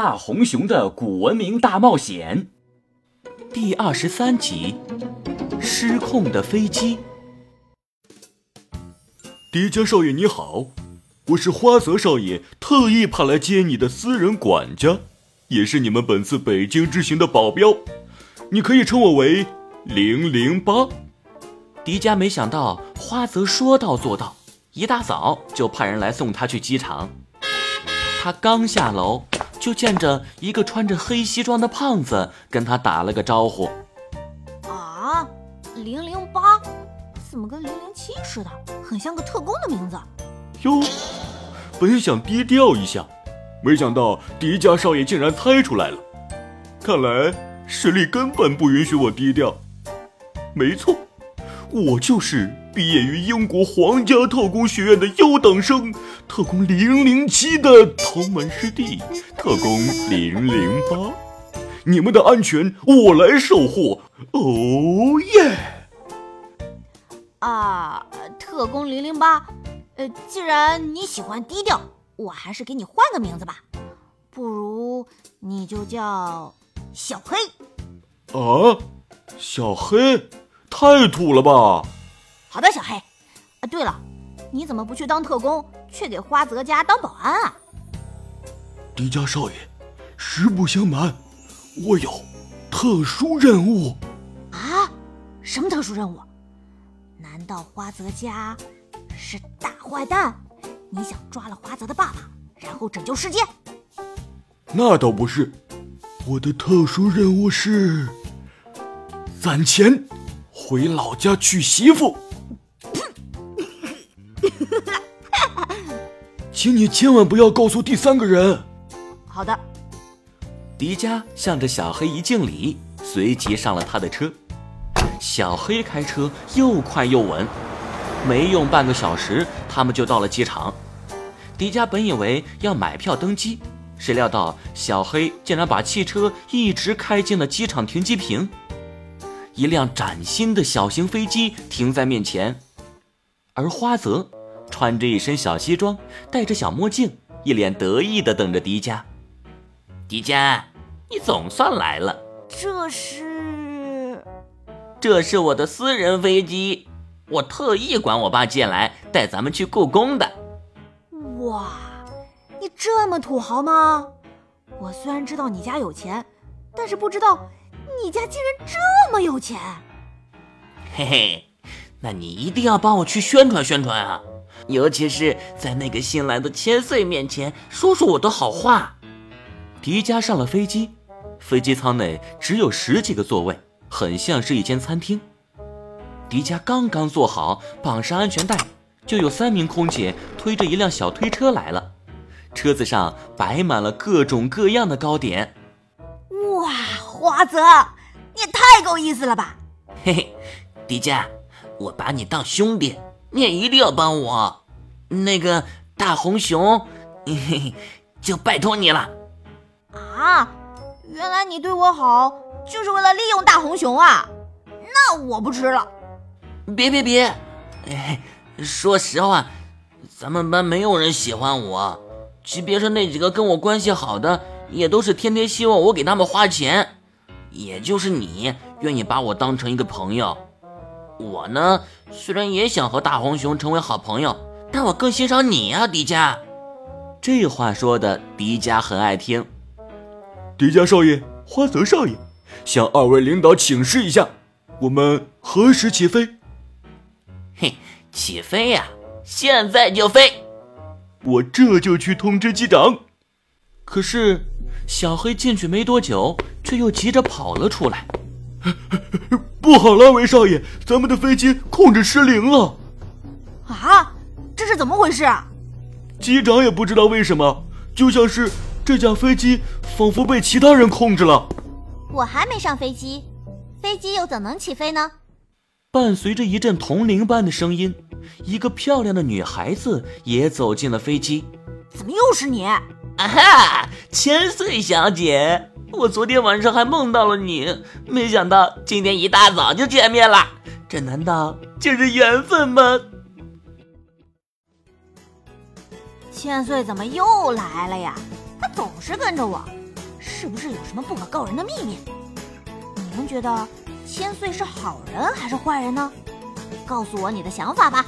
大红熊的古文明大冒险第二十三集：失控的飞机。迪迦少爷你好，我是花泽少爷特意派来接你的私人管家，也是你们本次北京之行的保镖，你可以称我为零零八。迪迦没想到花泽说到做到，一大早就派人来送他去机场。他刚下楼，就见着一个穿着黑西装的胖子跟他打了个招呼。啊，零零八，怎么跟零零七似的，很像个特工的名字。哟，本想低调一下，没想到迪迦少爷竟然猜出来了。看来实力根本不允许我低调。没错。我就是毕业于英国皇家特工学院的优等生，特工零零七的同门师弟，特工零零八。你们的安全我来守护。哦耶！啊，特工零零八，呃，既然你喜欢低调，我还是给你换个名字吧。不如你就叫小黑。啊，小黑。太土了吧！好的，小黑。啊，对了，你怎么不去当特工，却给花泽家当保安啊？迪迦少爷，实不相瞒，我有特殊任务。啊？什么特殊任务？难道花泽家是大坏蛋？你想抓了花泽的爸爸，然后拯救世界？那倒不是，我的特殊任务是攒钱。回老家娶媳妇，请你千万不要告诉第三个人。好的。迪迦向着小黑一敬礼，随即上了他的车。小黑开车又快又稳，没用半个小时，他们就到了机场。迪迦本以为要买票登机，谁料到小黑竟然把汽车一直开进了机场停机坪。一辆崭新的小型飞机停在面前，而花泽穿着一身小西装，戴着小墨镜，一脸得意地等着迪迦。迪迦，你总算来了。这是，这是我的私人飞机，我特意管我爸借来，带咱们去故宫的。哇，你这么土豪吗？我虽然知道你家有钱，但是不知道。你家竟然这么有钱，嘿嘿，那你一定要帮我去宣传宣传啊！尤其是在那个新来的千岁面前说说我的好话。迪迦上了飞机，飞机舱内只有十几个座位，很像是一间餐厅。迪迦刚刚坐好，绑上安全带，就有三名空姐推着一辆小推车来了，车子上摆满了各种各样的糕点。哇花泽，你也太够意思了吧！嘿嘿，迪迦，我把你当兄弟，你也一定要帮我。那个大红熊，嘿嘿，就拜托你了。啊，原来你对我好就是为了利用大红熊啊？那我不吃了。别别别，哎，说实话，咱们班没有人喜欢我，即便是那几个跟我关系好的，也都是天天希望我给他们花钱。也就是你愿意把我当成一个朋友，我呢虽然也想和大红熊成为好朋友，但我更欣赏你呀，迪迦。这话说的，迪迦很爱听。迪迦少爷，花泽少爷，向二位领导请示一下，我们何时起飞？嘿，起飞呀，现在就飞。我这就去通知机长。可是。小黑进去没多久，却又急着跑了出来。不好了，韦少爷，咱们的飞机控制失灵了！啊，这是怎么回事啊？机长也不知道为什么，就像是这架飞机仿佛被其他人控制了。我还没上飞机，飞机又怎能起飞呢？伴随着一阵铜铃般的声音，一个漂亮的女孩子也走进了飞机。怎么又是你？啊哈，千岁小姐，我昨天晚上还梦到了你，没想到今天一大早就见面了，这难道就是缘分吗？千岁怎么又来了呀？他总是跟着我，是不是有什么不可告人的秘密？你们觉得千岁是好人还是坏人呢？告诉我你的想法吧。